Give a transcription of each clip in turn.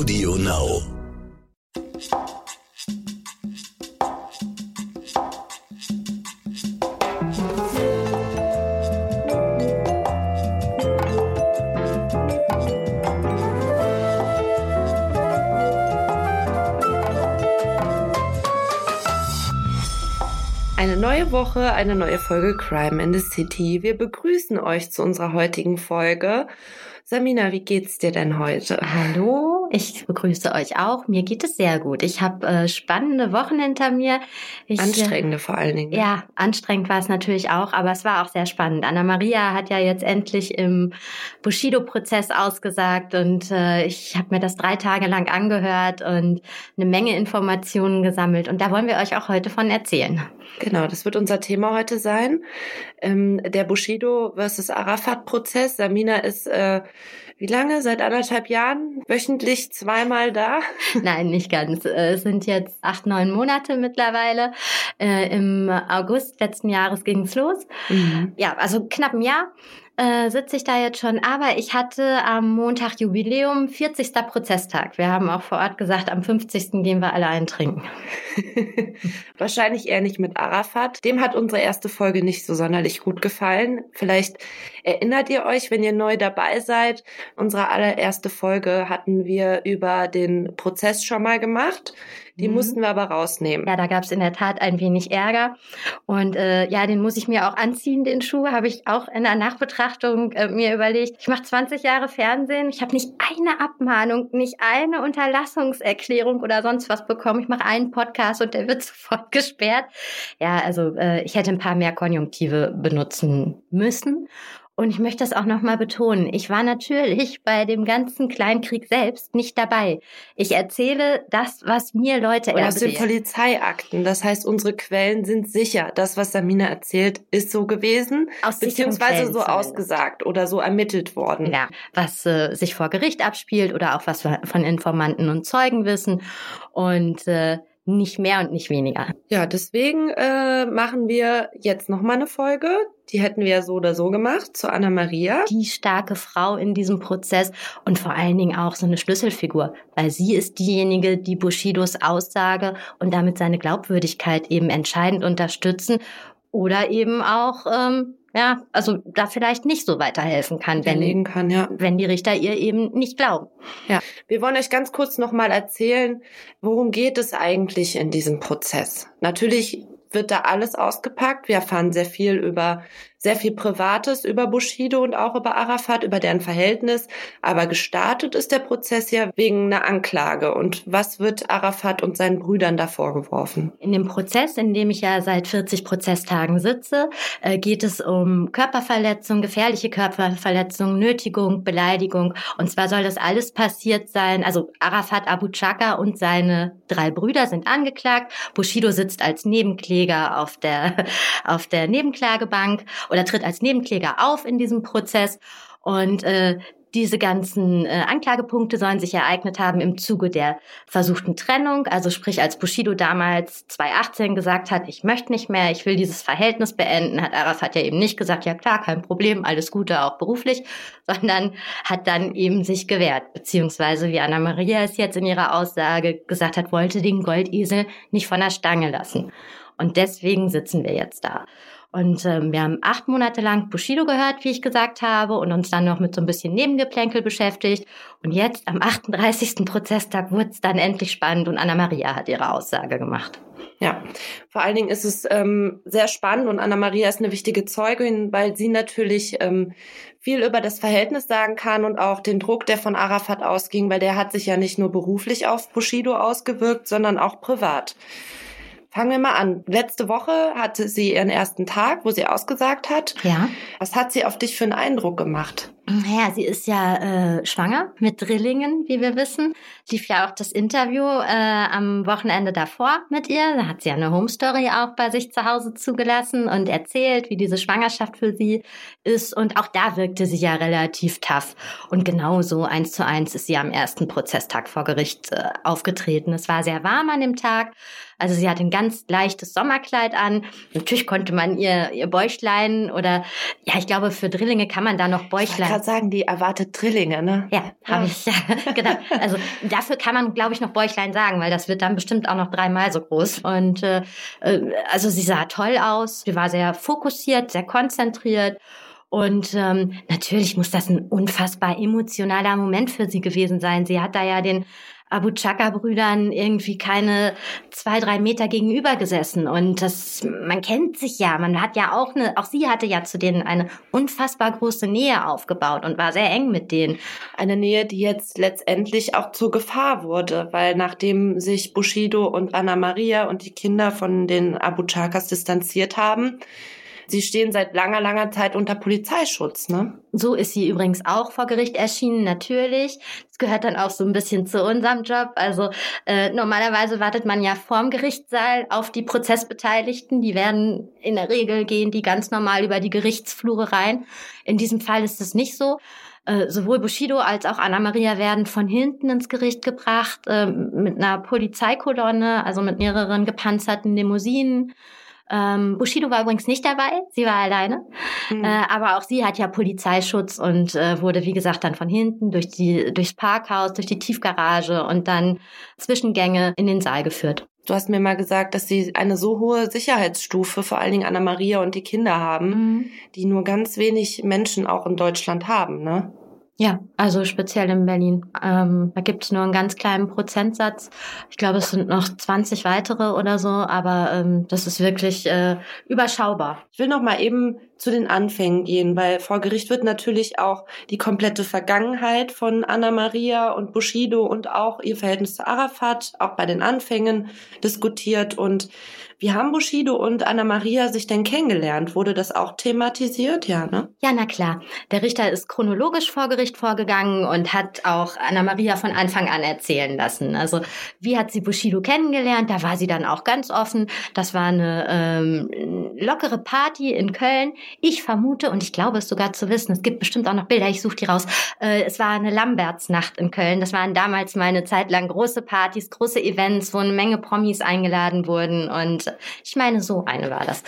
Audio Now. Eine neue Woche, eine neue Folge Crime in the City. Wir begrüßen euch zu unserer heutigen Folge. Samina, wie geht's dir denn heute? Hallo, ich begrüße euch auch. Mir geht es sehr gut. Ich habe äh, spannende Wochen hinter mir. Ich, äh, Anstrengende vor allen Dingen. ne? Ja, anstrengend war es natürlich auch, aber es war auch sehr spannend. Anna-Maria hat ja jetzt endlich im Bushido-Prozess ausgesagt und äh, ich habe mir das drei Tage lang angehört und eine Menge Informationen gesammelt und da wollen wir euch auch heute von erzählen. Genau, das wird unser Thema heute sein. Ähm, der Bushido versus Arafat-Prozess. Samina ist äh, wie lange? Seit anderthalb Jahren wöchentlich zweimal da? Nein, nicht ganz. Äh, Es sind jetzt acht, neun Monate mittlerweile. Äh, Im August letzten Jahres ging's los. Ja, also knapp ein Jahr äh, sitze ich da jetzt schon. Aber ich hatte am Montag Jubiläum, 40. Prozesstag. Wir haben auch vor Ort gesagt, am 50. gehen wir alle eintrinken. Wahrscheinlich eher nicht mit Arafat. Dem hat unsere erste Folge nicht so sonderlich gut gefallen. Vielleicht erinnert ihr euch, wenn ihr neu dabei seid. Unsere allererste Folge hatten wir über den Prozess schon mal gemacht. Die Mhm. mussten wir aber rausnehmen. Ja, da gab es in der Tat ein wenig Ärger. Und äh, ja, den muss ich mir auch anziehen, den Schuh, habe ich auch in der Nachbetrachtung äh, mir überlegt. Ich mache 20 Jahre Fernsehen, ich habe nicht eine Abmahnung, nicht eine Unterlassungserklärung oder sonst was bekommen. Ich mache einen Podcast und der wird sofort gesperrt. Ja, also äh, ich hätte ein paar mehr Konjunktive benutzen müssen. Und ich möchte das auch nochmal betonen. Ich war natürlich bei dem ganzen Kleinkrieg selbst nicht dabei. Ich erzähle das, was mir Leute Und aus den erzählen. Polizeiakten. Das heißt, unsere Quellen sind sicher. Das, was Samina erzählt, ist so gewesen, Aus beziehungsweise Quellen so ausgesagt oder so ermittelt worden. Ja, was äh, sich vor Gericht abspielt oder auch was wir von Informanten und Zeugen wissen. Und äh, nicht mehr und nicht weniger. Ja, deswegen äh, machen wir jetzt noch mal eine Folge. Die hätten wir ja so oder so gemacht zu Anna Maria. Die starke Frau in diesem Prozess und vor allen Dingen auch so eine Schlüsselfigur, weil sie ist diejenige, die Bushidos Aussage und damit seine Glaubwürdigkeit eben entscheidend unterstützen oder eben auch, ähm, ja, also da vielleicht nicht so weiterhelfen kann, wenn, kann, ja. wenn die Richter ihr eben nicht glauben. Wir wollen euch ganz kurz noch mal erzählen, worum geht es eigentlich in diesem Prozess. Natürlich wird da alles ausgepackt. Wir erfahren sehr viel über sehr viel Privates über Bushido und auch über Arafat, über deren Verhältnis. Aber gestartet ist der Prozess ja wegen einer Anklage. Und was wird Arafat und seinen Brüdern da vorgeworfen? In dem Prozess, in dem ich ja seit 40 Prozesstagen sitze, äh, geht es um Körperverletzung, gefährliche Körperverletzung, Nötigung, Beleidigung. Und zwar soll das alles passiert sein. Also Arafat Abu Chaka und seine drei Brüder sind angeklagt. Bushido sitzt als Nebenkläger auf der, auf der Nebenklagebank oder tritt als Nebenkläger auf in diesem Prozess. Und äh, diese ganzen äh, Anklagepunkte sollen sich ereignet haben im Zuge der versuchten Trennung. Also sprich, als Bushido damals 2018 gesagt hat, ich möchte nicht mehr, ich will dieses Verhältnis beenden, hat Arafat ja eben nicht gesagt, ja klar, kein Problem, alles Gute, auch beruflich, sondern hat dann eben sich gewehrt. Beziehungsweise, wie Anna-Maria es jetzt in ihrer Aussage gesagt hat, wollte den Goldesel nicht von der Stange lassen. Und deswegen sitzen wir jetzt da. Und ähm, wir haben acht Monate lang Bushido gehört, wie ich gesagt habe, und uns dann noch mit so ein bisschen Nebengeplänkel beschäftigt. Und jetzt am 38. Prozesstag wurde es dann endlich spannend und Anna-Maria hat ihre Aussage gemacht. Ja, vor allen Dingen ist es ähm, sehr spannend und Anna-Maria ist eine wichtige Zeugin, weil sie natürlich ähm, viel über das Verhältnis sagen kann und auch den Druck, der von Arafat ausging, weil der hat sich ja nicht nur beruflich auf Bushido ausgewirkt, sondern auch privat. Fangen wir mal an. Letzte Woche hatte sie ihren ersten Tag, wo sie ausgesagt hat. Ja. Was hat sie auf dich für einen Eindruck gemacht? Naja, sie ist ja äh, schwanger mit Drillingen, wie wir wissen. Lief ja auch das Interview äh, am Wochenende davor mit ihr. Da hat sie ja eine Home Story auch bei sich zu Hause zugelassen und erzählt, wie diese Schwangerschaft für sie ist. Und auch da wirkte sie ja relativ tough. Und genauso eins zu eins ist sie am ersten Prozesstag vor Gericht äh, aufgetreten. Es war sehr warm an dem Tag. Also sie hatte ein ganz leichtes Sommerkleid an. Natürlich konnte man ihr, ihr Bäuchlein oder ja, ich glaube, für Drillinge kann man da noch Ich wollte Bäuchlein. gerade gerade sagen, die erwartet Drillinge, ne? Ja, habe ich. Ja, genau. Also dafür kann man, glaube ich, noch Bäuchlein sagen, weil das wird dann bestimmt auch noch dreimal so groß. Und äh, äh, also sie sah toll aus, sie war sehr fokussiert, sehr konzentriert. Und ähm, natürlich muss das ein unfassbar emotionaler Moment für sie gewesen sein. Sie hat da ja den Abu Chaka-Brüdern irgendwie keine zwei, drei Meter gegenüber gesessen. Und das, man kennt sich ja. Man hat ja auch eine, auch sie hatte ja zu denen eine unfassbar große Nähe aufgebaut und war sehr eng mit denen. Eine Nähe, die jetzt letztendlich auch zur Gefahr wurde, weil nachdem sich Bushido und Anna Maria und die Kinder von den Abu Chakas distanziert haben, Sie stehen seit langer, langer Zeit unter Polizeischutz, ne? So ist sie übrigens auch vor Gericht erschienen, natürlich. Das gehört dann auch so ein bisschen zu unserem Job. Also äh, normalerweise wartet man ja vorm Gerichtssaal auf die Prozessbeteiligten. Die werden in der Regel gehen die ganz normal über die Gerichtsflure rein. In diesem Fall ist es nicht so. Äh, sowohl Bushido als auch Anna Maria werden von hinten ins Gericht gebracht äh, mit einer Polizeikolonne, also mit mehreren gepanzerten Limousinen. Ähm, Bushido war übrigens nicht dabei, sie war alleine. Mhm. Äh, aber auch sie hat ja Polizeischutz und äh, wurde, wie gesagt, dann von hinten durch die, durchs Parkhaus, durch die Tiefgarage und dann Zwischengänge in den Saal geführt. Du hast mir mal gesagt, dass sie eine so hohe Sicherheitsstufe, vor allen Dingen Anna Maria und die Kinder haben, mhm. die nur ganz wenig Menschen auch in Deutschland haben, ne? Ja, also speziell in Berlin. Ähm, da gibt es nur einen ganz kleinen Prozentsatz. Ich glaube, es sind noch 20 weitere oder so, aber ähm, das ist wirklich äh, überschaubar. Ich will noch mal eben zu den Anfängen gehen, weil vor Gericht wird natürlich auch die komplette Vergangenheit von Anna Maria und Bushido und auch ihr Verhältnis zu Arafat auch bei den Anfängen diskutiert und wie haben Bushido und Anna Maria sich denn kennengelernt? Wurde das auch thematisiert? Ja, ne? Ja, na klar. Der Richter ist chronologisch vor Gericht vorgegangen und hat auch Anna Maria von Anfang an erzählen lassen. Also, wie hat sie Bushido kennengelernt? Da war sie dann auch ganz offen. Das war eine ähm, lockere Party in Köln. Ich vermute, und ich glaube es sogar zu wissen, es gibt bestimmt auch noch Bilder, ich suche die raus. Äh, es war eine Lambertsnacht in Köln. Das waren damals meine Zeit lang große Partys, große Events, wo eine Menge Promis eingeladen wurden und ich meine, so eine war das.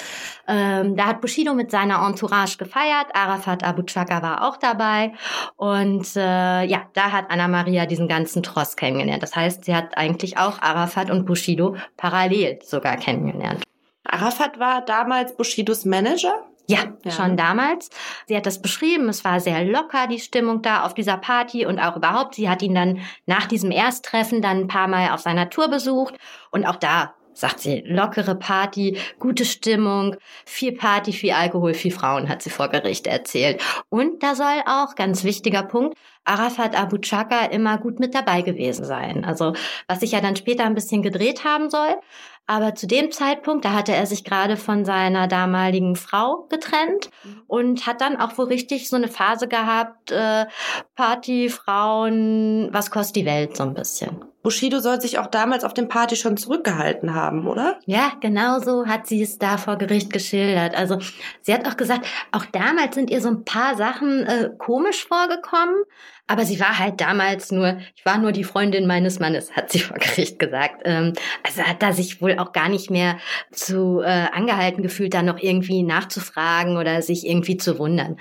Ähm, da hat Bushido mit seiner Entourage gefeiert. Arafat Abu Chaka war auch dabei. Und äh, ja, da hat Anna Maria diesen ganzen Tross kennengelernt. Das heißt, sie hat eigentlich auch Arafat und Bushido parallel sogar kennengelernt. Arafat war damals Bushidos Manager? Ja, ja, schon damals. Sie hat das beschrieben. Es war sehr locker, die Stimmung da auf dieser Party und auch überhaupt. Sie hat ihn dann nach diesem Ersttreffen dann ein paar Mal auf seiner Tour besucht und auch da sagt sie, lockere Party, gute Stimmung, viel Party, viel Alkohol, viel Frauen, hat sie vor Gericht erzählt. Und da soll auch, ganz wichtiger Punkt, Arafat Abu Chaka immer gut mit dabei gewesen sein. Also, was sich ja dann später ein bisschen gedreht haben soll. Aber zu dem Zeitpunkt, da hatte er sich gerade von seiner damaligen Frau getrennt mhm. und hat dann auch wohl richtig so eine Phase gehabt, äh, Party, Frauen, was kostet die Welt so ein bisschen. Bushido soll sich auch damals auf dem Party schon zurückgehalten haben, oder? Ja, genau so hat sie es da vor Gericht geschildert. Also sie hat auch gesagt, auch damals sind ihr so ein paar Sachen äh, komisch vorgekommen, aber sie war halt damals nur, ich war nur die Freundin meines Mannes, hat sie vor Gericht gesagt. Ähm, also hat da sich wohl auch gar nicht mehr zu äh, angehalten gefühlt, da noch irgendwie nachzufragen oder sich irgendwie zu wundern.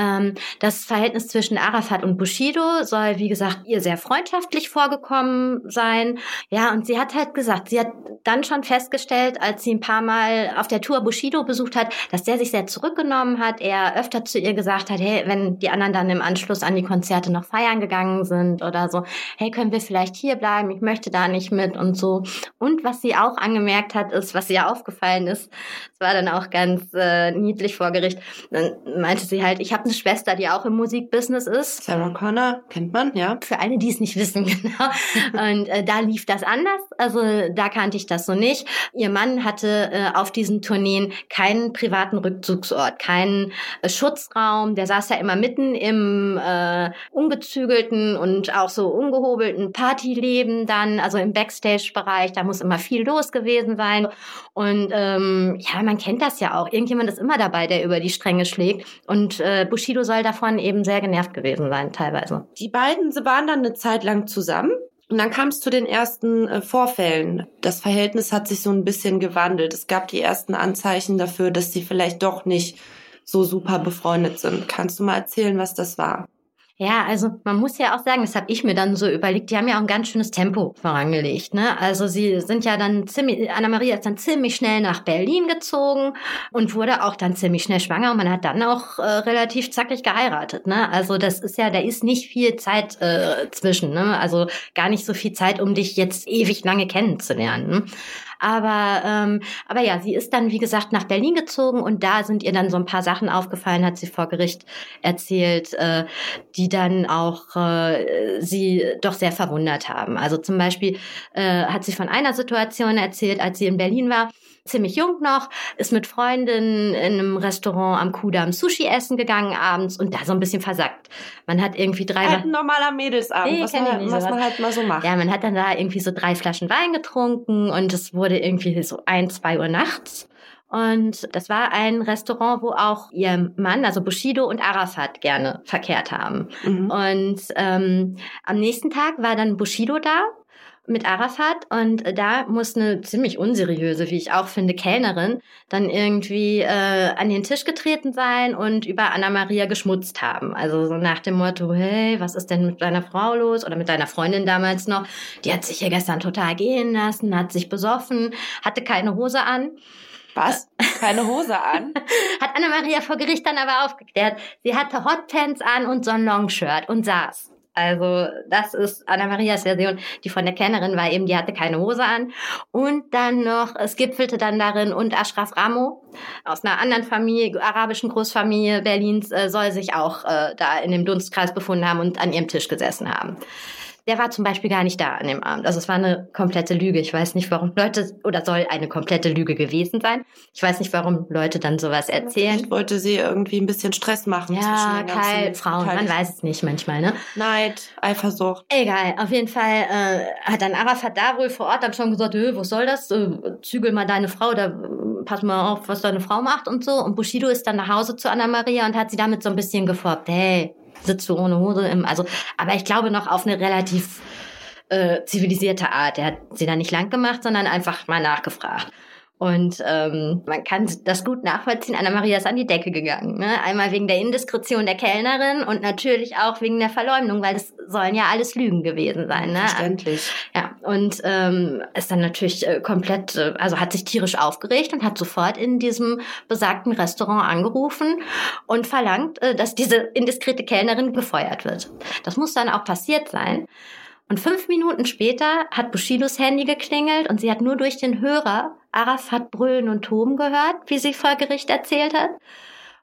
Ähm, das Verhältnis zwischen Arafat und Bushido soll, wie gesagt, ihr sehr freundschaftlich vorgekommen sein. Ja, und sie hat halt gesagt, sie hat dann schon festgestellt, als sie ein paar Mal auf der Tour Bushido besucht hat, dass der sich sehr zurückgenommen hat. Er öfter zu ihr gesagt hat, hey, wenn die anderen dann im Anschluss an die Konzerte noch feiern gegangen sind oder so, hey, können wir vielleicht hier bleiben? Ich möchte da nicht mit und so. Und was sie auch angemerkt hat, ist, was ihr aufgefallen ist, war dann auch ganz äh, niedlich vor Gericht, dann meinte sie halt, ich habe eine Schwester, die auch im Musikbusiness ist. Sarah Connor, kennt man, ja. Für alle, die es nicht wissen, genau. Und äh, da lief das anders. Also da kannte ich das so nicht. Ihr Mann hatte äh, auf diesen Tourneen keinen privaten Rückzugsort, keinen äh, Schutzraum. Der saß ja immer mitten im äh, ungezügelten und auch so ungehobelten Partyleben dann, also im Backstage-Bereich. Da muss immer viel los gewesen sein. Und ähm, ja, man kennt das ja auch. Irgendjemand ist immer dabei, der über die Stränge schlägt. Und äh, Bushido soll davon eben sehr genervt gewesen sein, teilweise. Die beiden sie waren dann eine Zeit lang zusammen. Und dann kam es zu den ersten äh, Vorfällen. Das Verhältnis hat sich so ein bisschen gewandelt. Es gab die ersten Anzeichen dafür, dass sie vielleicht doch nicht so super befreundet sind. Kannst du mal erzählen, was das war? Ja, also man muss ja auch sagen, das habe ich mir dann so überlegt, die haben ja auch ein ganz schönes Tempo vorangelegt. Ne? Also sie sind ja dann ziemlich, Anna-Maria ist dann ziemlich schnell nach Berlin gezogen und wurde auch dann ziemlich schnell schwanger und man hat dann auch äh, relativ zackig geheiratet. Ne? Also das ist ja, da ist nicht viel Zeit äh, zwischen, ne? also gar nicht so viel Zeit, um dich jetzt ewig lange kennenzulernen. Ne? Aber, ähm, aber ja, sie ist dann, wie gesagt, nach Berlin gezogen und da sind ihr dann so ein paar Sachen aufgefallen, hat sie vor Gericht erzählt, äh, die dann auch äh, sie doch sehr verwundert haben. Also zum Beispiel äh, hat sie von einer Situation erzählt, als sie in Berlin war ziemlich jung noch, ist mit Freundinnen in einem Restaurant am Kudamm Sushi essen gegangen abends und da so ein bisschen versackt. Man hat irgendwie drei... Halt ein normaler Mädelsabend, nee, was, man, nicht, was man halt mal so macht. Ja, man hat dann da irgendwie so drei Flaschen Wein getrunken und es wurde irgendwie so ein, zwei Uhr nachts. Und das war ein Restaurant, wo auch ihr Mann, also Bushido und Arafat gerne verkehrt haben. Mhm. Und ähm, am nächsten Tag war dann Bushido da mit Arafat und da muss eine ziemlich unseriöse, wie ich auch finde, Kellnerin dann irgendwie äh, an den Tisch getreten sein und über Anna Maria geschmutzt haben. Also so nach dem Motto, hey, was ist denn mit deiner Frau los oder mit deiner Freundin damals noch? Die hat sich hier gestern total gehen lassen, hat sich besoffen, hatte keine Hose an. Was? Keine Hose an? Hat Anna-Maria vor Gericht dann aber aufgeklärt. Sie hatte Hotpants an und so ein Longshirt und saß. Also das ist Anna-Marias Version. Die von der Kennerin war eben, die hatte keine Hose an. Und dann noch, es gipfelte dann darin, und Ashraf Ramo aus einer anderen Familie, arabischen Großfamilie Berlins, äh, soll sich auch äh, da in dem Dunstkreis befunden haben und an ihrem Tisch gesessen haben der war zum Beispiel gar nicht da an dem Abend. Also es war eine komplette Lüge. Ich weiß nicht, warum Leute, oder soll eine komplette Lüge gewesen sein. Ich weiß nicht, warum Leute dann sowas erzählen. Ich wollte sie irgendwie ein bisschen Stress machen. Ja, Kai, Frauen, man weiß es nicht manchmal, ne? Neid, Eifersucht. Egal, auf jeden Fall äh, hat dann Arafat da wohl vor Ort dann schon gesagt, was soll das? Äh, zügel mal deine Frau, da äh, pass mal auf, was deine Frau macht und so. Und Bushido ist dann nach Hause zu Anna Maria und hat sie damit so ein bisschen gefoppt. Hey, sitzt du ohne Hose im, also, aber ich glaube noch auf eine relativ äh, zivilisierte Art. Er hat sie dann nicht lang gemacht, sondern einfach mal nachgefragt. Und ähm, man kann das gut nachvollziehen. Anna-Maria ist an die Decke gegangen. Ne? Einmal wegen der Indiskretion der Kellnerin und natürlich auch wegen der Verleumdung, weil das sollen ja alles Lügen gewesen sein. Ne? Verständlich. Ja, und ähm, ist dann natürlich äh, komplett, äh, also hat sich tierisch aufgeregt und hat sofort in diesem besagten Restaurant angerufen und verlangt, äh, dass diese indiskrete Kellnerin gefeuert wird. Das muss dann auch passiert sein. Und fünf Minuten später hat Bushidos Handy geklingelt und sie hat nur durch den Hörer Arafat brüllen und toben gehört, wie sie vor Gericht erzählt hat.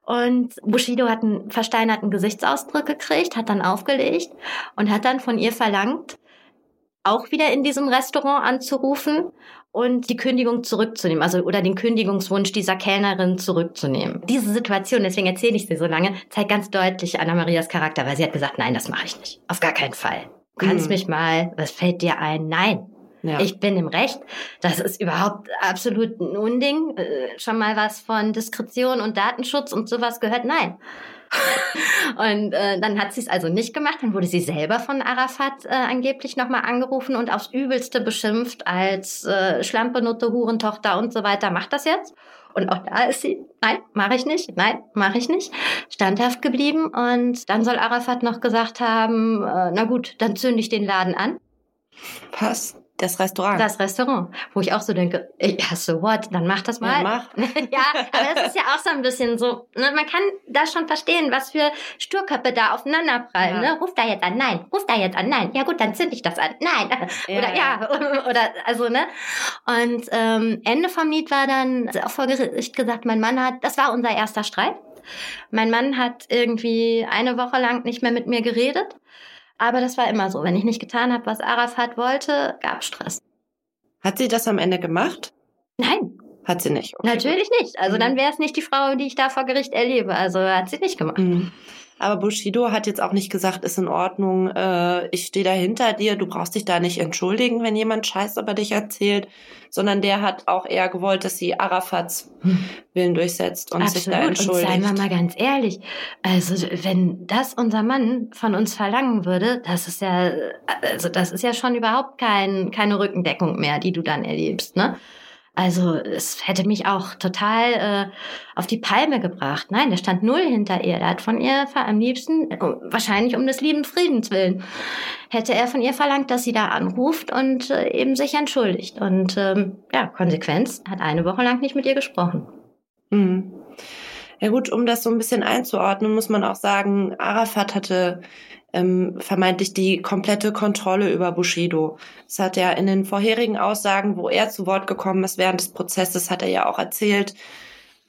Und Bushido hat einen versteinerten Gesichtsausdruck gekriegt, hat dann aufgelegt und hat dann von ihr verlangt, auch wieder in diesem Restaurant anzurufen und die Kündigung zurückzunehmen, also oder den Kündigungswunsch dieser Kellnerin zurückzunehmen. Diese Situation, deswegen erzähle ich sie so lange, zeigt ganz deutlich Anna Marias Charakter, weil sie hat gesagt, nein, das mache ich nicht. Auf gar keinen Fall. Du kannst mhm. mich mal, was fällt dir ein? Nein. Ja. Ich bin im Recht. Das ist überhaupt absolut ein Unding. Äh, schon mal was von Diskretion und Datenschutz und sowas gehört? Nein. und äh, dann hat sie es also nicht gemacht. Dann wurde sie selber von Arafat äh, angeblich nochmal angerufen und aufs Übelste beschimpft als äh, Schlampenutte, Hurentochter und so weiter. Macht das jetzt? Und auch da ist sie, nein, mache ich nicht, nein, mache ich nicht, standhaft geblieben. Und dann soll Arafat noch gesagt haben, äh, na gut, dann zünde ich den Laden an. Was? Das Restaurant. Das Restaurant, wo ich auch so denke, ja, so what, dann mach das mal. Ja, mach. ja, aber das ist ja auch so ein bisschen so, ne, man kann da schon verstehen, was für Sturköpfe da aufeinanderprallen. Ja. Ne? Ruf da jetzt an, nein, ruf da jetzt an, nein. Ja gut, dann zünd ich das an, nein. Ja. Oder ja, oder also, ne. Und ähm, Ende vom Lied war dann auch vor Gericht gesagt, mein Mann hat, das war unser erster Streit. Mein Mann hat irgendwie eine Woche lang nicht mehr mit mir geredet. Aber das war immer so. Wenn ich nicht getan habe, was Arafat wollte, gab Stress. Hat sie das am Ende gemacht? Nein. Hat sie nicht. Okay, Natürlich nicht. Also mhm. dann wäre es nicht die Frau, die ich da vor Gericht erlebe. Also hat sie nicht gemacht. Mhm. Aber Bushido hat jetzt auch nicht gesagt, ist in Ordnung, äh, ich stehe da hinter dir, du brauchst dich da nicht entschuldigen, wenn jemand Scheiß über dich erzählt, sondern der hat auch eher gewollt, dass sie Arafats Willen durchsetzt und Absolut. sich da entschuldigt. Und seien wir mal ganz ehrlich, also wenn das unser Mann von uns verlangen würde, das ist ja, also das ist ja schon überhaupt kein, keine Rückendeckung mehr, die du dann erlebst, ne? Also es hätte mich auch total äh, auf die Palme gebracht. Nein, der stand null hinter ihr. Der hat von ihr am liebsten, äh, wahrscheinlich um des lieben Friedens willen, hätte er von ihr verlangt, dass sie da anruft und äh, eben sich entschuldigt. Und ähm, ja, Konsequenz hat eine Woche lang nicht mit ihr gesprochen. Mhm. Ja gut, um das so ein bisschen einzuordnen, muss man auch sagen, Arafat hatte ähm, vermeintlich die komplette Kontrolle über Bushido. Das hat er in den vorherigen Aussagen, wo er zu Wort gekommen ist während des Prozesses, hat er ja auch erzählt,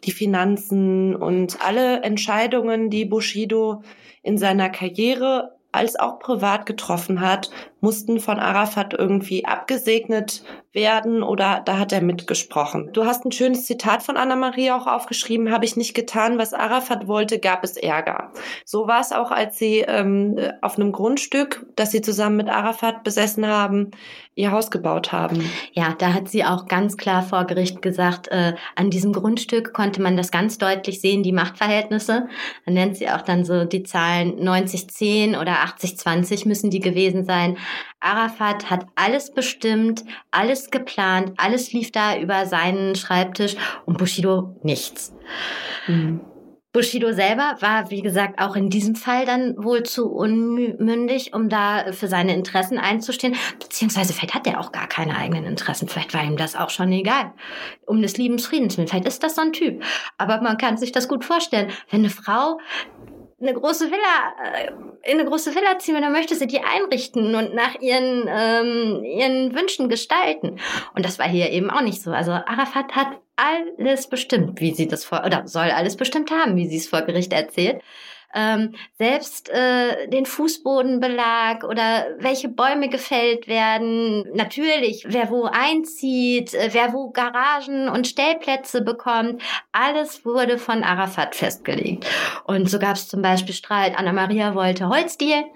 die Finanzen und alle Entscheidungen, die Bushido in seiner Karriere als auch privat getroffen hat, mussten von Arafat irgendwie abgesegnet werden oder da hat er mitgesprochen. Du hast ein schönes Zitat von Anna-Maria auch aufgeschrieben, habe ich nicht getan, was Arafat wollte, gab es Ärger. So war es auch, als sie ähm, auf einem Grundstück, das sie zusammen mit Arafat besessen haben, ihr Haus gebaut haben. Ja, da hat sie auch ganz klar vor Gericht gesagt, äh, an diesem Grundstück konnte man das ganz deutlich sehen, die Machtverhältnisse. Dann nennt sie auch dann so die Zahlen 90-10 oder 80-20 müssen die gewesen sein. Arafat hat alles bestimmt, alles geplant, alles lief da über seinen Schreibtisch und Bushido nichts. Mhm. Bushido selber war, wie gesagt, auch in diesem Fall dann wohl zu unmündig, um da für seine Interessen einzustehen. Beziehungsweise vielleicht hat er auch gar keine eigenen Interessen. Vielleicht war ihm das auch schon egal. Um des lieben Friedens willen. Vielleicht ist das so ein Typ. Aber man kann sich das gut vorstellen. Wenn eine Frau eine große Villa, äh, in eine große Villa ziehen, dann möchte sie die einrichten und nach ihren, ähm, ihren Wünschen gestalten. Und das war hier eben auch nicht so. Also Arafat hat alles bestimmt, wie sie das vor, oder soll alles bestimmt haben, wie sie es vor Gericht erzählt ähm, selbst äh, den Fußbodenbelag oder welche Bäume gefällt werden. Natürlich, wer wo einzieht, äh, wer wo Garagen und Stellplätze bekommt, alles wurde von Arafat festgelegt. Und so gab es zum Beispiel Streit, Anna-Maria wollte Holzdielen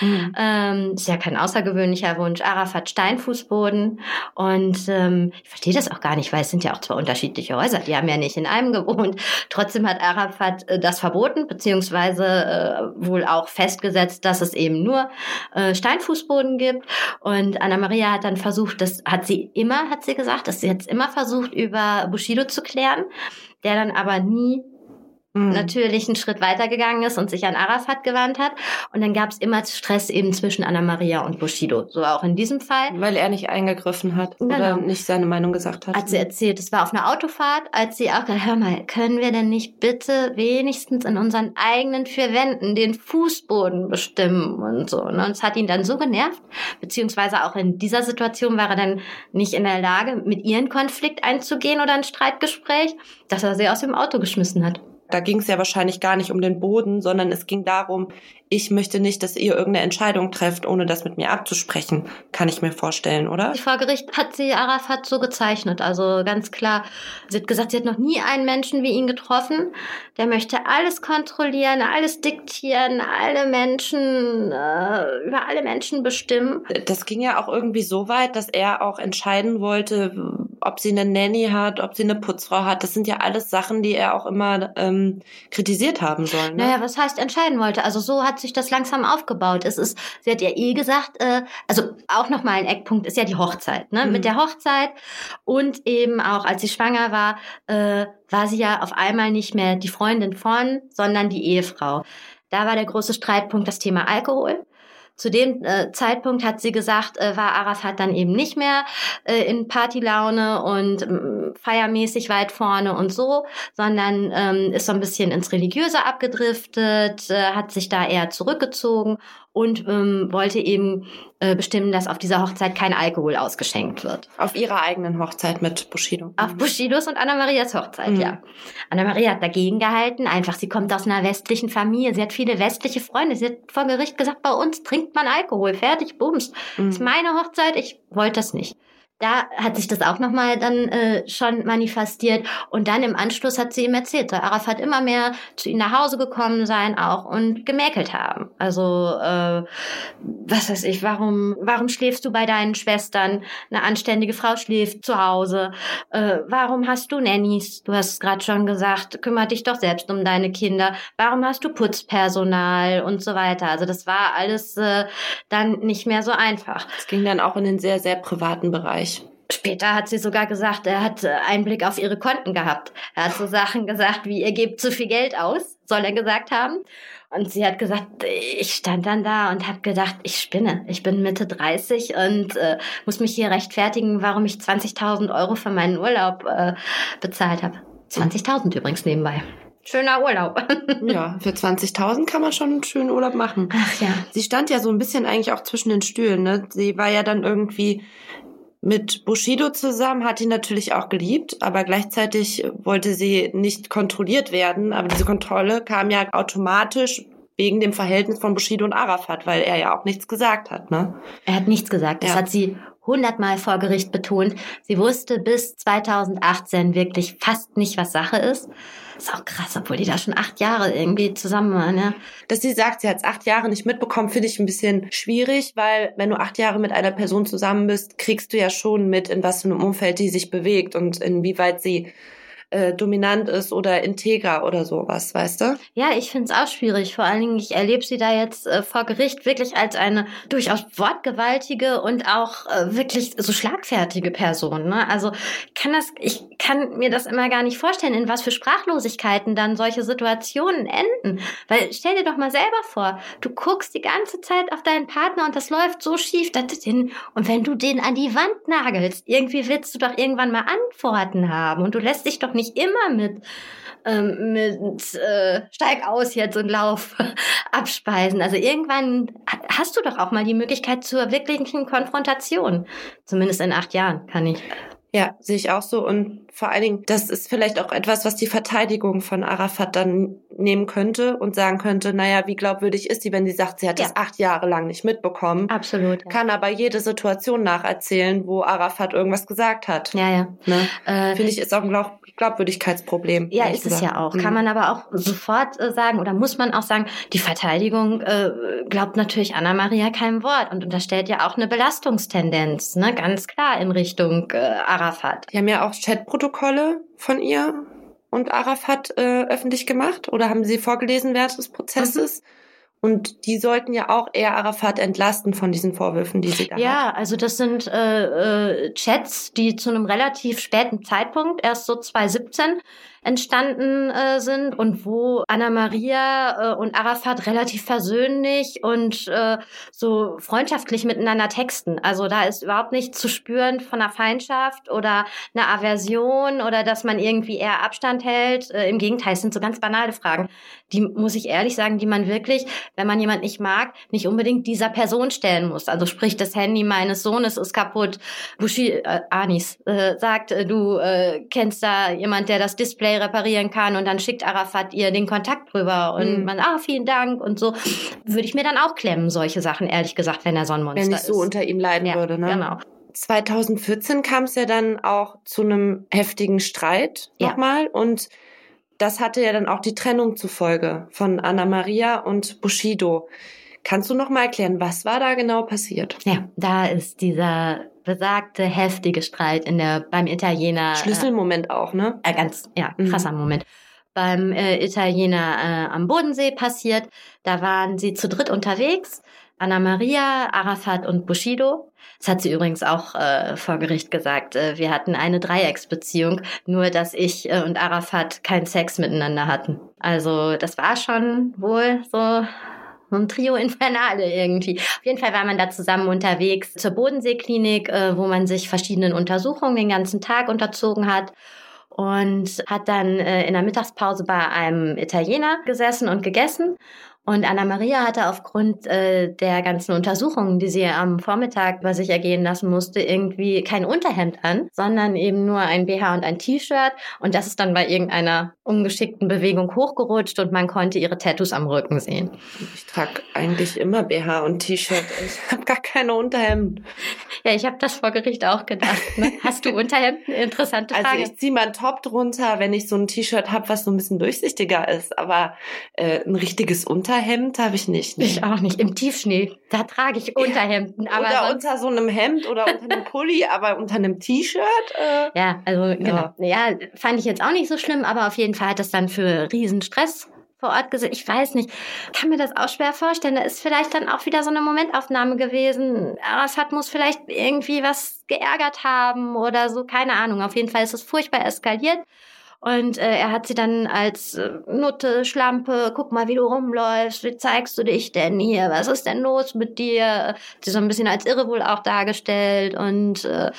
Mhm. Ähm, ist ja kein außergewöhnlicher Wunsch. Arafat Steinfußboden. Und ähm, ich verstehe das auch gar nicht, weil es sind ja auch zwei unterschiedliche Häuser. Die haben ja nicht in einem gewohnt. Trotzdem hat Arafat äh, das verboten, beziehungsweise äh, wohl auch festgesetzt, dass es eben nur äh, Steinfußboden gibt. Und Anna-Maria hat dann versucht, das hat sie immer, hat sie gesagt, dass sie jetzt immer versucht, über Bushido zu klären, der dann aber nie mhm. natürlich einen Schritt weitergegangen ist und sich an Arafat gewandt hat. Und dann gab es immer Stress eben zwischen Anna Maria und Bushido. So auch in diesem Fall. Weil er nicht eingegriffen hat genau. oder nicht seine Meinung gesagt hat. Hat sie erzählt, es war auf einer Autofahrt, als sie auch gesagt hör mal, können wir denn nicht bitte wenigstens in unseren eigenen vier Wänden den Fußboden bestimmen und so. Und es hat ihn dann so genervt, beziehungsweise auch in dieser Situation war er dann nicht in der Lage, mit ihren Konflikt einzugehen oder ein Streitgespräch, dass er sie aus dem Auto geschmissen hat da ging es ja wahrscheinlich gar nicht um den Boden, sondern es ging darum, ich möchte nicht, dass ihr irgendeine Entscheidung trefft, ohne das mit mir abzusprechen, kann ich mir vorstellen, oder? Vor Gericht hat sie Arafat so gezeichnet, also ganz klar. Sie hat gesagt, sie hat noch nie einen Menschen wie ihn getroffen. Der möchte alles kontrollieren, alles diktieren, alle Menschen, äh, über alle Menschen bestimmen. Das ging ja auch irgendwie so weit, dass er auch entscheiden wollte, ob sie eine Nanny hat, ob sie eine Putzfrau hat. Das sind ja alles Sachen, die er auch immer ähm, kritisiert haben soll. Ne? Naja, was heißt entscheiden wollte? Also so hat sich das langsam aufgebaut. Es ist, sie hat ja eh gesagt, äh, also auch nochmal ein Eckpunkt ist ja die Hochzeit. Ne? Mhm. Mit der Hochzeit und eben auch, als sie schwanger war, äh, war sie ja auf einmal nicht mehr die Freundin von, sondern die Ehefrau. Da war der große Streitpunkt das Thema Alkohol. Zu dem äh, Zeitpunkt hat sie gesagt, äh, war Arafat dann eben nicht mehr äh, in Partylaune und äh, feiermäßig weit vorne und so, sondern ähm, ist so ein bisschen ins Religiöse abgedriftet, äh, hat sich da eher zurückgezogen und ähm, wollte eben äh, bestimmen, dass auf dieser Hochzeit kein Alkohol ausgeschenkt wird. Auf ihrer eigenen Hochzeit mit Bushido. Auf Bushidos und Anna-Marias Hochzeit, mhm. ja. Anna-Maria hat dagegen gehalten, einfach, sie kommt aus einer westlichen Familie, sie hat viele westliche Freunde, sie hat vor Gericht gesagt, bei uns trinkt man Alkohol, fertig, bums. Mhm. Das ist meine Hochzeit, ich wollte das nicht da hat sich das auch nochmal dann äh, schon manifestiert. Und dann im Anschluss hat sie ihm erzählt, soll Arafat immer mehr zu ihm nach Hause gekommen sein auch und gemäkelt haben. Also, äh, was weiß ich, warum, warum schläfst du bei deinen Schwestern? Eine anständige Frau schläft zu Hause. Äh, warum hast du Nannies? Du hast es gerade schon gesagt, kümmere dich doch selbst um deine Kinder. Warum hast du Putzpersonal und so weiter? Also das war alles äh, dann nicht mehr so einfach. Es ging dann auch in den sehr, sehr privaten Bereich. Später hat sie sogar gesagt, er hat äh, Einblick auf ihre Konten gehabt. Er hat so Sachen gesagt wie, ihr gebt zu viel Geld aus, soll er gesagt haben. Und sie hat gesagt, ich stand dann da und habe gedacht, ich spinne. Ich bin Mitte 30 und äh, muss mich hier rechtfertigen, warum ich 20.000 Euro für meinen Urlaub äh, bezahlt habe. 20.000 übrigens nebenbei. Schöner Urlaub. ja, für 20.000 kann man schon einen schönen Urlaub machen. Ach ja. Sie stand ja so ein bisschen eigentlich auch zwischen den Stühlen. Ne? Sie war ja dann irgendwie mit Bushido zusammen, hat ihn natürlich auch geliebt, aber gleichzeitig wollte sie nicht kontrolliert werden. Aber diese Kontrolle kam ja automatisch wegen dem Verhältnis von Bushido und Arafat, weil er ja auch nichts gesagt hat. Ne? Er hat nichts gesagt. Das ja. hat sie hundertmal vor Gericht betont. Sie wusste bis 2018 wirklich fast nicht, was Sache ist. Ist auch krass, obwohl die da schon acht Jahre irgendwie zusammen waren, ja. Dass sie sagt, sie hat es acht Jahre nicht mitbekommen, finde ich ein bisschen schwierig, weil wenn du acht Jahre mit einer Person zusammen bist, kriegst du ja schon mit, in was für einem Umfeld die sich bewegt und inwieweit sie äh, dominant ist oder integer oder sowas, weißt du? Ja, ich finde es auch schwierig. Vor allen Dingen, ich erlebe sie da jetzt äh, vor Gericht wirklich als eine durchaus wortgewaltige und auch äh, wirklich so schlagfertige Person. Ne? Also kann das, ich kann mir das immer gar nicht vorstellen, in was für Sprachlosigkeiten dann solche Situationen enden. Weil stell dir doch mal selber vor, du guckst die ganze Zeit auf deinen Partner und das läuft so schief, dass du den, und wenn du den an die Wand nagelst, irgendwie willst du doch irgendwann mal Antworten haben und du lässt dich doch nicht nicht immer mit, ähm, mit äh, Steig aus jetzt und Lauf abspeisen. Also irgendwann hast du doch auch mal die Möglichkeit zur wirklichen Konfrontation. Zumindest in acht Jahren kann ich. Ja, sehe ich auch so. Und vor allen Dingen, das ist vielleicht auch etwas, was die Verteidigung von Arafat dann nehmen könnte und sagen könnte, naja, wie glaubwürdig ist sie, wenn sie sagt, sie hat ja. das acht Jahre lang nicht mitbekommen. Absolut. Ja. Kann aber jede Situation nacherzählen, wo Arafat irgendwas gesagt hat. Ja, ja. Ne? Äh, Finde ich, ist auch ein Glaub Glaubwürdigkeitsproblem. Ja, ist gesagt. es ja auch. Mhm. Kann man aber auch sofort äh, sagen oder muss man auch sagen, die Verteidigung äh, glaubt natürlich Anna-Maria kein Wort und unterstellt ja auch eine Belastungstendenz, ne? ganz klar in Richtung äh, Arafat. Die haben ja auch Chatprotokolle von ihr und Arafat äh, öffentlich gemacht oder haben sie vorgelesen während des Prozesses? Mhm. Und die sollten ja auch eher Arafat entlasten von diesen Vorwürfen, die sie da ja, hat. Ja, also das sind äh, äh, Chats, die zu einem relativ späten Zeitpunkt, erst so 2017, entstanden äh, sind und wo Anna Maria äh, und Arafat relativ versöhnlich und äh, so freundschaftlich miteinander texten. Also da ist überhaupt nichts zu spüren von einer Feindschaft oder einer Aversion oder dass man irgendwie eher Abstand hält. Äh, Im Gegenteil, es sind so ganz banale Fragen. Die muss ich ehrlich sagen, die man wirklich, wenn man jemand nicht mag, nicht unbedingt dieser Person stellen muss. Also sprich, das Handy meines Sohnes ist kaputt. Bushi, äh, Anis äh, sagt, äh, du äh, kennst da jemand, der das Display reparieren kann und dann schickt Arafat ihr den Kontakt rüber und mhm. man, ah, vielen Dank und so. Würde ich mir dann auch klemmen, solche Sachen, ehrlich gesagt, wenn er so ein Monster ist. Wenn ich so unter ihm leiden ja, würde, ne? Genau. 2014 kam es ja dann auch zu einem heftigen Streit ja. nochmal und das hatte ja dann auch die Trennung zufolge von Anna Maria und Bushido. Kannst du noch mal erklären, was war da genau passiert? Ja, da ist dieser besagte heftige Streit in der beim Italiener äh, Schlüsselmoment äh, auch, ne? Äh, ganz ja, mhm. krasser mhm. Moment. Beim äh, Italiener äh, am Bodensee passiert. Da waren sie zu dritt unterwegs. Anna Maria, Arafat und Bushido. Das hat sie übrigens auch äh, vor Gericht gesagt. Äh, wir hatten eine Dreiecksbeziehung, nur dass ich äh, und Arafat keinen Sex miteinander hatten. Also das war schon wohl so ein Trio Infernale irgendwie. Auf jeden Fall war man da zusammen unterwegs zur Bodenseeklinik, äh, wo man sich verschiedenen Untersuchungen den ganzen Tag unterzogen hat und hat dann äh, in der Mittagspause bei einem Italiener gesessen und gegessen. Und Anna Maria hatte aufgrund äh, der ganzen Untersuchungen, die sie am Vormittag bei sich ergehen lassen musste, irgendwie kein Unterhemd an, sondern eben nur ein BH und ein T-Shirt. Und das ist dann bei irgendeiner ungeschickten Bewegung hochgerutscht und man konnte ihre Tattoos am Rücken sehen. Ich trage eigentlich immer BH und T-Shirt. Ich habe gar keine Unterhemden. Ja, ich habe das vor Gericht auch gedacht. Ne? Hast du Unterhemden? Interessante also Frage. Also ich ziehe mal einen Top drunter, wenn ich so ein T-Shirt habe, was so ein bisschen durchsichtiger ist. Aber äh, ein richtiges Unterhemd Unterhemd habe ich nicht. Ne? Ich auch nicht. Im Tiefschnee, da trage ich Unterhemden. Aber oder unter so einem Hemd oder unter einem Pulli, aber unter einem T-Shirt. Äh, ja, also genau. Ja. ja, fand ich jetzt auch nicht so schlimm, aber auf jeden Fall hat das dann für Riesenstress vor Ort gesehen. Ich weiß nicht, kann mir das auch schwer vorstellen. Da ist vielleicht dann auch wieder so eine Momentaufnahme gewesen. Arafat muss vielleicht irgendwie was geärgert haben oder so, keine Ahnung. Auf jeden Fall ist es furchtbar eskaliert. Und äh, er hat sie dann als äh, Nutte, Schlampe, guck mal, wie du rumläufst, wie zeigst du dich denn hier, was ist denn los mit dir? Sie so ein bisschen als irre wohl auch dargestellt und äh,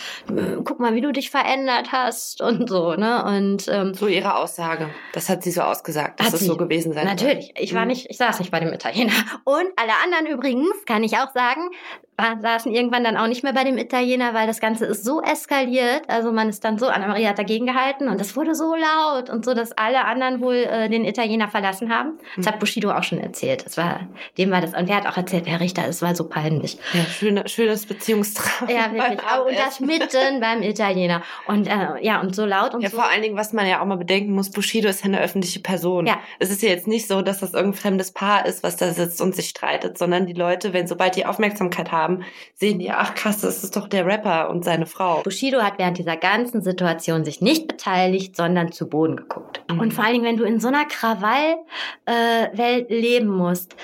guck mal, wie du dich verändert hast und so, ne? Und ähm, so ihre Aussage, das hat sie so ausgesagt, dass es so gewesen sein Natürlich, ich war mhm. nicht, ich saß nicht bei dem Italiener. Und alle anderen übrigens, kann ich auch sagen, saßen irgendwann dann auch nicht mehr bei dem Italiener, weil das Ganze ist so eskaliert. Also man ist dann so, Anna-Maria hat dagegen gehalten und es wurde so laut und so, dass alle anderen wohl äh, den Italiener verlassen haben. Das hat Bushido auch schon erzählt. Das war, dem war das, und der hat auch erzählt, Herr Richter, es war so peinlich. Ja, schöne, schönes Beziehungstraum. Ja, wirklich. Und das mitten beim Italiener. Und äh, ja, und so laut und ja, so. vor allen Dingen, was man ja auch mal bedenken muss, Bushido ist ja eine öffentliche Person. Ja. Es ist ja jetzt nicht so, dass das irgendein fremdes Paar ist, was da sitzt und sich streitet, sondern die Leute, wenn sobald die Aufmerksamkeit haben, sehen die, ach krass, das ist doch der Rapper und seine Frau. Bushido hat während dieser ganzen Situation sich nicht beteiligt, sondern zu Boden geguckt. Mhm. Und vor allen Dingen, wenn du in so einer Krawallwelt äh, leben musst,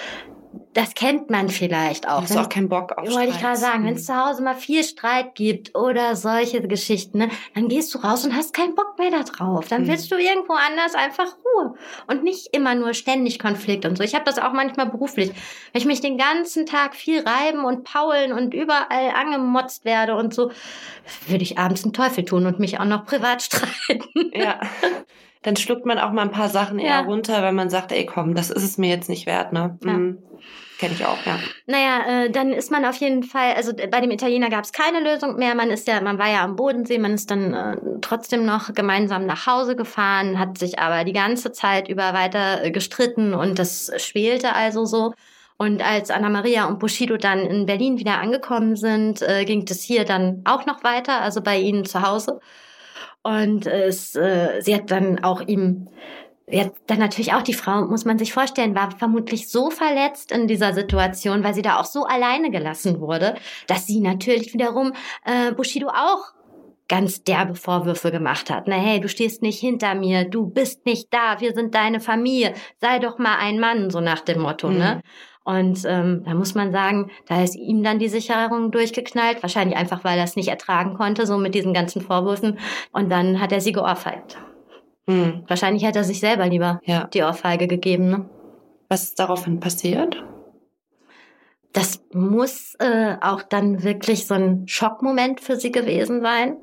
das kennt man vielleicht auch. Hast auch keinen Bock auf Wollte ich gerade sagen, wenn es zu Hause mal viel Streit gibt oder solche Geschichten, ne, dann gehst du raus und hast keinen Bock mehr da drauf. Dann mhm. willst du irgendwo anders einfach Ruhe und nicht immer nur ständig Konflikt und so. Ich habe das auch manchmal beruflich. Wenn ich mich den ganzen Tag viel reiben und paulen und überall angemotzt werde und so, würde ich abends einen Teufel tun und mich auch noch privat streiten. Ja. Dann schluckt man auch mal ein paar Sachen eher ja. runter, wenn man sagt, ey komm, das ist es mir jetzt nicht wert, ne? Ja. Mhm. Kenne ich auch, ja. Naja, äh, dann ist man auf jeden Fall, also bei dem Italiener gab es keine Lösung mehr. Man ist ja, man war ja am Bodensee, man ist dann äh, trotzdem noch gemeinsam nach Hause gefahren, hat sich aber die ganze Zeit über weiter äh, gestritten und das schwelte also so. Und als Anna Maria und Bushido dann in Berlin wieder angekommen sind, äh, ging es hier dann auch noch weiter, also bei ihnen zu Hause. Und es, äh, sie hat dann auch ihm ja, dann natürlich auch die Frau, muss man sich vorstellen, war vermutlich so verletzt in dieser Situation, weil sie da auch so alleine gelassen wurde, dass sie natürlich wiederum äh, Bushido auch ganz derbe Vorwürfe gemacht hat. Na hey, du stehst nicht hinter mir, du bist nicht da, wir sind deine Familie, sei doch mal ein Mann, so nach dem Motto, ne? mhm. ne? Und ähm, da muss man sagen, da ist ihm dann die Sicherung durchgeknallt, wahrscheinlich einfach, weil er es nicht ertragen konnte, so mit diesen ganzen Vorwürfen. Und dann hat er sie geohrfeigt. Hm. Wahrscheinlich hätte er sich selber lieber ja. die Ohrfeige gegeben. Ne? Was ist daraufhin passiert? Das muss äh, auch dann wirklich so ein Schockmoment für sie gewesen sein.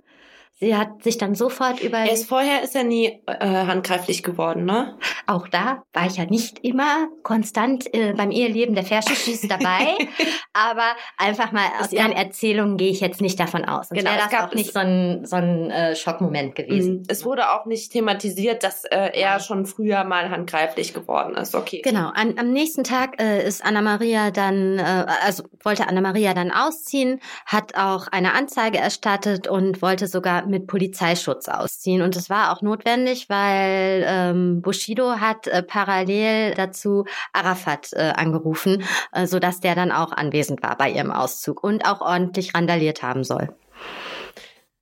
Sie hat sich dann sofort über. Erst vorher ist er nie äh, handgreiflich geworden, ne? Auch da war ich ja nicht immer konstant äh, beim Eheleben der Fersenschieß dabei, aber einfach mal aus ihren Erzählungen gehe ich jetzt nicht davon aus. Sonst genau, wäre das gab auch nicht so ein, so ein äh, Schockmoment gewesen. Mhm. Es wurde auch nicht thematisiert, dass äh, er schon früher mal handgreiflich geworden ist. Okay. Genau. An, am nächsten Tag äh, ist Anna Maria dann, äh, also wollte Anna Maria dann ausziehen, hat auch eine Anzeige erstattet und wollte sogar mit Polizeischutz ausziehen. Und es war auch notwendig, weil ähm, Bushido hat äh, parallel dazu Arafat äh, angerufen, äh, sodass der dann auch anwesend war bei ihrem Auszug und auch ordentlich randaliert haben soll.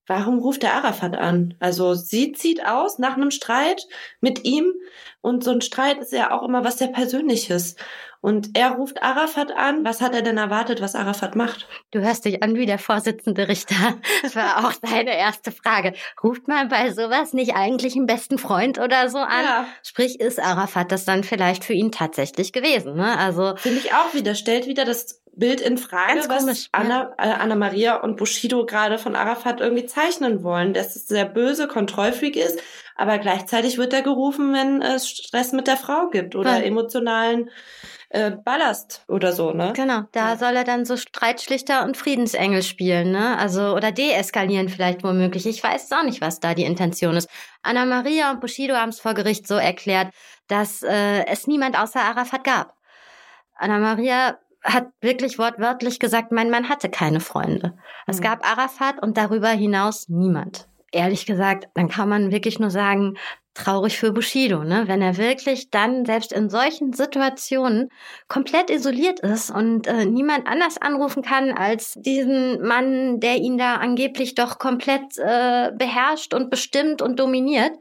Warum ruft der Arafat an? Also sie zieht aus nach einem Streit mit ihm und so ein Streit ist ja auch immer was sehr Persönliches. Und er ruft Arafat an. Was hat er denn erwartet, was Arafat macht? Du hörst dich an wie der Vorsitzende Richter. Das war auch seine erste Frage. Ruft man bei sowas nicht eigentlich einen besten Freund oder so an? Ja. Sprich, ist Arafat das dann vielleicht für ihn tatsächlich gewesen? Ne? Also finde ich auch wieder. Stellt wieder das Bild in Frage, was komisch, Anna, äh, Anna Maria und Bushido gerade von Arafat irgendwie zeichnen wollen, dass es sehr böse, kontrollfreak ist, aber gleichzeitig wird er gerufen, wenn es Stress mit der Frau gibt oder ja. emotionalen äh, Ballast oder so, ne? Genau, da ja. soll er dann so Streitschlichter und Friedensengel spielen, ne? Also oder deeskalieren vielleicht womöglich. Ich weiß auch nicht, was da die Intention ist. Anna Maria und Bushido haben es vor Gericht so erklärt, dass äh, es niemand außer Arafat gab. Anna Maria hat wirklich wortwörtlich gesagt, mein Mann hatte keine Freunde. Es mhm. gab Arafat und darüber hinaus niemand ehrlich gesagt, dann kann man wirklich nur sagen, traurig für Bushido, ne? Wenn er wirklich dann selbst in solchen Situationen komplett isoliert ist und äh, niemand anders anrufen kann als diesen Mann, der ihn da angeblich doch komplett äh, beherrscht und bestimmt und dominiert.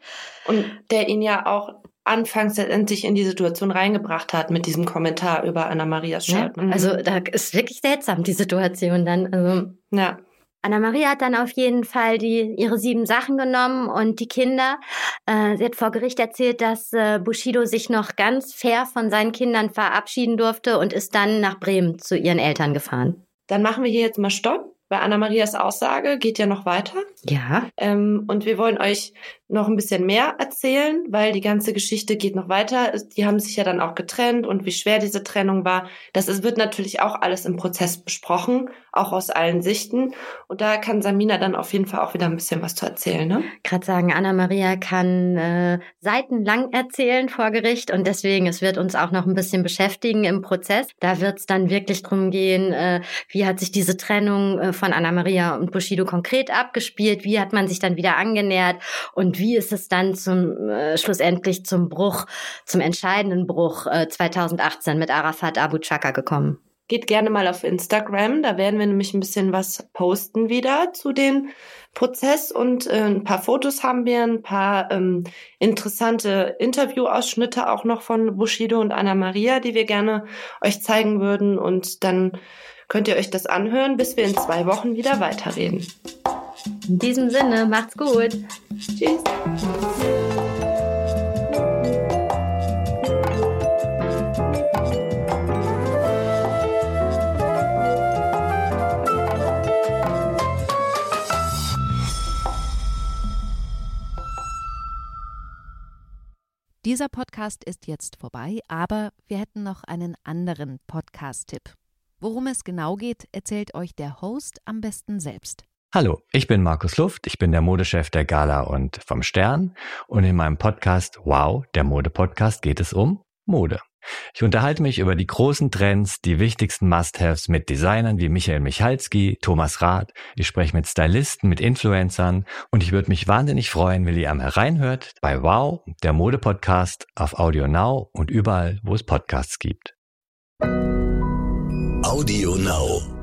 Und der ihn ja auch anfangs letztendlich in die Situation reingebracht hat mit diesem Kommentar über Anna-Marias Shirt. Ja, also da ist wirklich seltsam die Situation dann. Also. Ja. Anna-Maria hat dann auf jeden Fall die, ihre sieben Sachen genommen und die Kinder. Äh, sie hat vor Gericht erzählt, dass äh, Bushido sich noch ganz fair von seinen Kindern verabschieden durfte und ist dann nach Bremen zu ihren Eltern gefahren. Dann machen wir hier jetzt mal Stopp weil Anna-Marias Aussage geht ja noch weiter. Ja. Ähm, und wir wollen euch noch ein bisschen mehr erzählen, weil die ganze Geschichte geht noch weiter. Die haben sich ja dann auch getrennt und wie schwer diese Trennung war. Das ist, wird natürlich auch alles im Prozess besprochen, auch aus allen Sichten. Und da kann Samina dann auf jeden Fall auch wieder ein bisschen was zu erzählen. Ne? Gerade sagen, Anna-Maria kann äh, seitenlang erzählen vor Gericht und deswegen, es wird uns auch noch ein bisschen beschäftigen im Prozess. Da wird es dann wirklich drum gehen, äh, wie hat sich diese Trennung äh, von Anna-Maria und Bushido konkret abgespielt, wie hat man sich dann wieder angenähert und wie ist es dann zum äh, schlussendlich zum Bruch, zum entscheidenden Bruch äh, 2018 mit Arafat Abu Chaka gekommen. Geht gerne mal auf Instagram, da werden wir nämlich ein bisschen was posten wieder zu dem Prozess und äh, ein paar Fotos haben wir, ein paar ähm, interessante Interviewausschnitte auch noch von Bushido und Anna Maria, die wir gerne euch zeigen würden und dann könnt ihr euch das anhören, bis wir in zwei Wochen wieder weiterreden. In diesem Sinne, macht's gut. Tschüss. Dieser Podcast ist jetzt vorbei, aber wir hätten noch einen anderen Podcast-Tipp. Worum es genau geht, erzählt euch der Host am besten selbst. Hallo, ich bin Markus Luft, ich bin der Modechef der Gala und vom Stern und in meinem Podcast Wow, der Mode-Podcast geht es um Mode. Ich unterhalte mich über die großen Trends, die wichtigsten Must-Haves mit Designern wie Michael Michalski, Thomas Rath. Ich spreche mit Stylisten, mit Influencern und ich würde mich wahnsinnig freuen, wenn ihr am hereinhört bei Wow, der Mode-Podcast auf Audio Now und überall, wo es Podcasts gibt. Audio Now.